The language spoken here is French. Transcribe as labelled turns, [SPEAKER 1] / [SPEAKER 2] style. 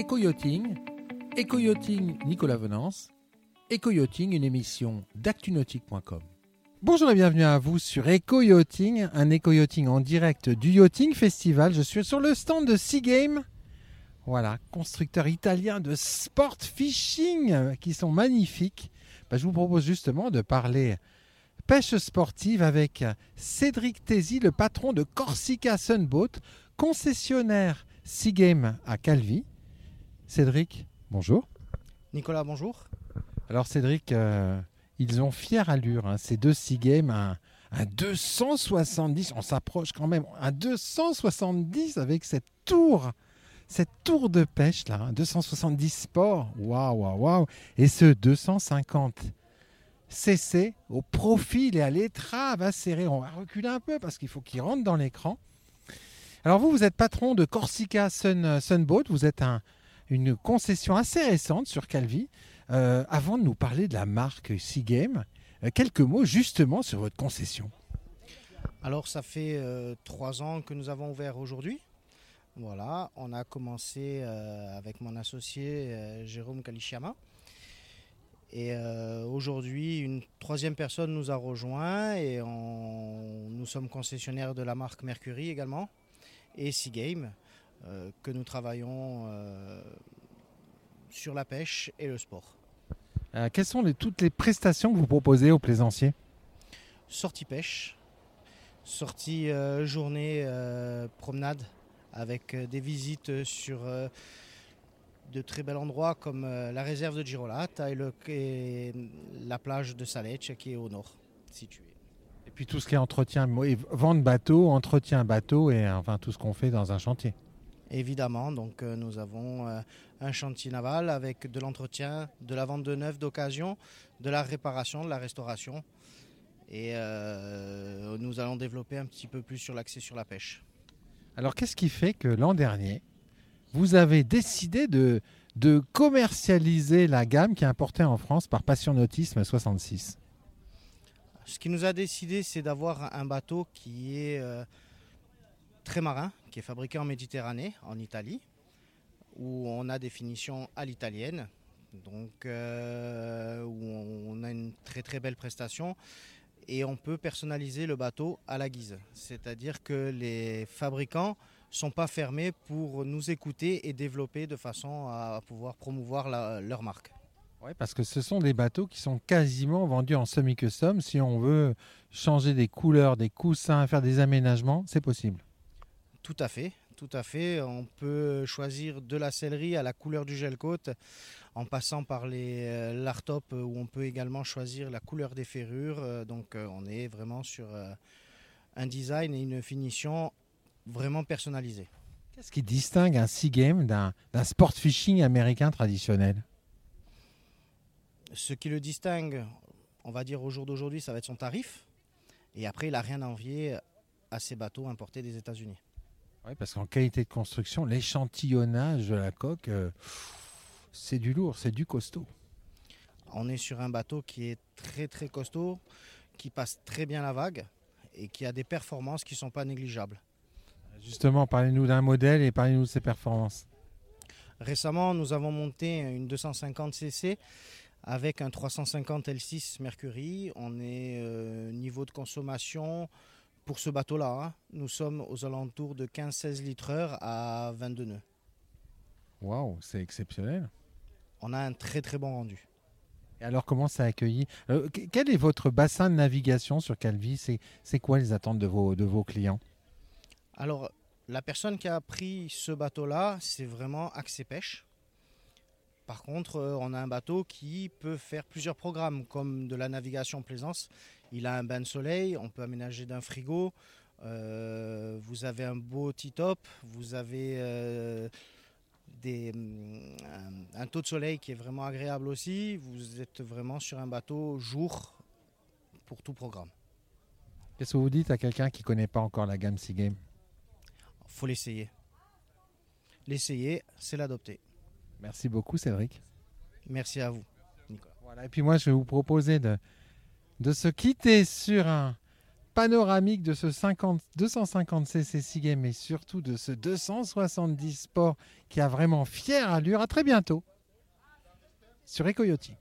[SPEAKER 1] Éco-yachting, Éco-yachting Nicolas Venance, Éco-yachting, une émission d'actunautique.com. Bonjour et bienvenue à vous sur Éco-yachting, un éco-yachting en direct du Yachting Festival. Je suis sur le stand de Seagame. Voilà, constructeur italien de sport fishing qui sont magnifiques. Bah, je vous propose justement de parler pêche sportive avec Cédric Tézy, le patron de Corsica Sunboat, concessionnaire Seagame à Calvi. Cédric, bonjour.
[SPEAKER 2] Nicolas, bonjour.
[SPEAKER 1] Alors Cédric, euh, ils ont fière allure, hein, ces deux Seagame, un, un 270, on s'approche quand même, un 270 avec cette tour, cette tour de pêche là, un 270 sport, waouh, waouh, waouh, et ce 250 CC au profil et à l'étrave acérée. On va reculer un peu parce qu'il faut qu'il rentre dans l'écran. Alors vous, vous êtes patron de Corsica Sun, Sunboat, vous êtes un, une concession assez récente sur Calvi. Euh, avant de nous parler de la marque Seagame, euh, quelques mots justement sur votre concession.
[SPEAKER 2] Alors ça fait euh, trois ans que nous avons ouvert aujourd'hui. Voilà, on a commencé avec mon associé Jérôme Kalishiama. Et aujourd'hui, une troisième personne nous a rejoint et nous sommes concessionnaires de la marque Mercury également et Seagame que nous travaillons euh, sur la pêche et le sport.
[SPEAKER 1] Euh, quelles sont les- toutes les prestations que vous proposez aux plaisanciers?
[SPEAKER 2] Sortie pêche, sortie euh, journée euh, promenade avec euh, des visites sur euh, de très bels endroits comme euh, la réserve de Girolata et, le- et la plage de Salecce qui est au nord située.
[SPEAKER 1] Et puis tout ce qui est entretien, et vente bateau, entretien bateau et enfin tout ce qu'on fait dans un chantier.
[SPEAKER 2] Évidemment, donc euh, nous avons euh, un chantier naval avec de l'entretien, de la vente de neuf d'occasion, de la réparation, de la restauration. Et euh, nous allons développer un petit peu plus sur l'accès sur la pêche.
[SPEAKER 1] Alors qu'est-ce qui fait que l'an dernier, vous avez décidé de, de commercialiser la gamme qui est importée en France par Passion Nautisme 66
[SPEAKER 2] Ce qui nous a décidé, c'est d'avoir un bateau qui est euh, très marin, qui est fabriqué en Méditerranée, en Italie, où on a des finitions à l'italienne, donc euh, où on a une très très belle prestation. Et on peut personnaliser le bateau à la guise. C'est-à-dire que les fabricants sont pas fermés pour nous écouter et développer de façon à pouvoir promouvoir leur marque.
[SPEAKER 1] Oui, parce que ce sont des bateaux qui sont quasiment vendus en semi-custom. Si on veut changer des couleurs, des coussins, faire des aménagements, c'est possible.
[SPEAKER 2] Tout à fait, tout à fait. On peut choisir de la sellerie à la couleur du gel coat, en passant par les euh, l'Artop où on peut également choisir la couleur des ferrures. Euh, Donc euh, on est vraiment sur un design et une finition vraiment personnalisée.
[SPEAKER 1] Qu'est-ce qui distingue un Seagame d'un d'un sport fishing américain traditionnel?
[SPEAKER 2] Ce qui le distingue, on va dire au jour d'aujourd'hui, ça va être son tarif. Et après, il n'a rien à envier à ces bateaux importés des États-Unis.
[SPEAKER 1] Oui, parce qu'en qualité de construction, l'échantillonnage de la coque, euh, c'est du lourd, c'est du costaud.
[SPEAKER 2] On est sur un bateau qui est très très costaud, qui passe très bien la vague et qui a des performances qui ne sont pas négligeables.
[SPEAKER 1] Justement, parlez-nous d'un modèle et parlez-nous de ses performances.
[SPEAKER 2] Récemment, nous avons monté une 250 cc avec un 350 L6 Mercury. On est euh, niveau de consommation pour ce bateau-là. hein, nous sommes aux alentours de 15-16 litres heure à 22 nœuds.
[SPEAKER 1] Waouh, c'est exceptionnel.
[SPEAKER 2] On a un très très bon rendu.
[SPEAKER 1] Et alors, comment ça a accueilli Euh, que- Quel est votre bassin de navigation sur Calvi? C'est quoi les attentes de vos, de vos clients?
[SPEAKER 2] Alors, la personne qui a pris ce bateau-là, c'est vraiment accès pêche. Par contre, euh, on a un bateau qui peut faire plusieurs programmes, comme de la navigation plaisance. Il a un bain de soleil, on peut aménager d'un frigo. euh, vous avez un beau T-top, vous avez euh, des, un, un taux de soleil qui est vraiment agréable aussi. Vous êtes vraiment sur un bateau jour pour tout programme.
[SPEAKER 1] Qu'est-ce que vous dites à quelqu'un qui ne connaît pas encore la gamme Seagame
[SPEAKER 2] faut l'essayer. L'essayer, c'est l'adopter.
[SPEAKER 1] Merci beaucoup, Cédric.
[SPEAKER 2] Merci à vous, Nicolas.
[SPEAKER 1] Voilà, et puis moi, je vais vous proposer de, de se quitter sur un panoramique de ce 50, 250 cc Sea Game et surtout de ce 270 Sport qui a vraiment fière allure. À très bientôt sur Ecoyoti.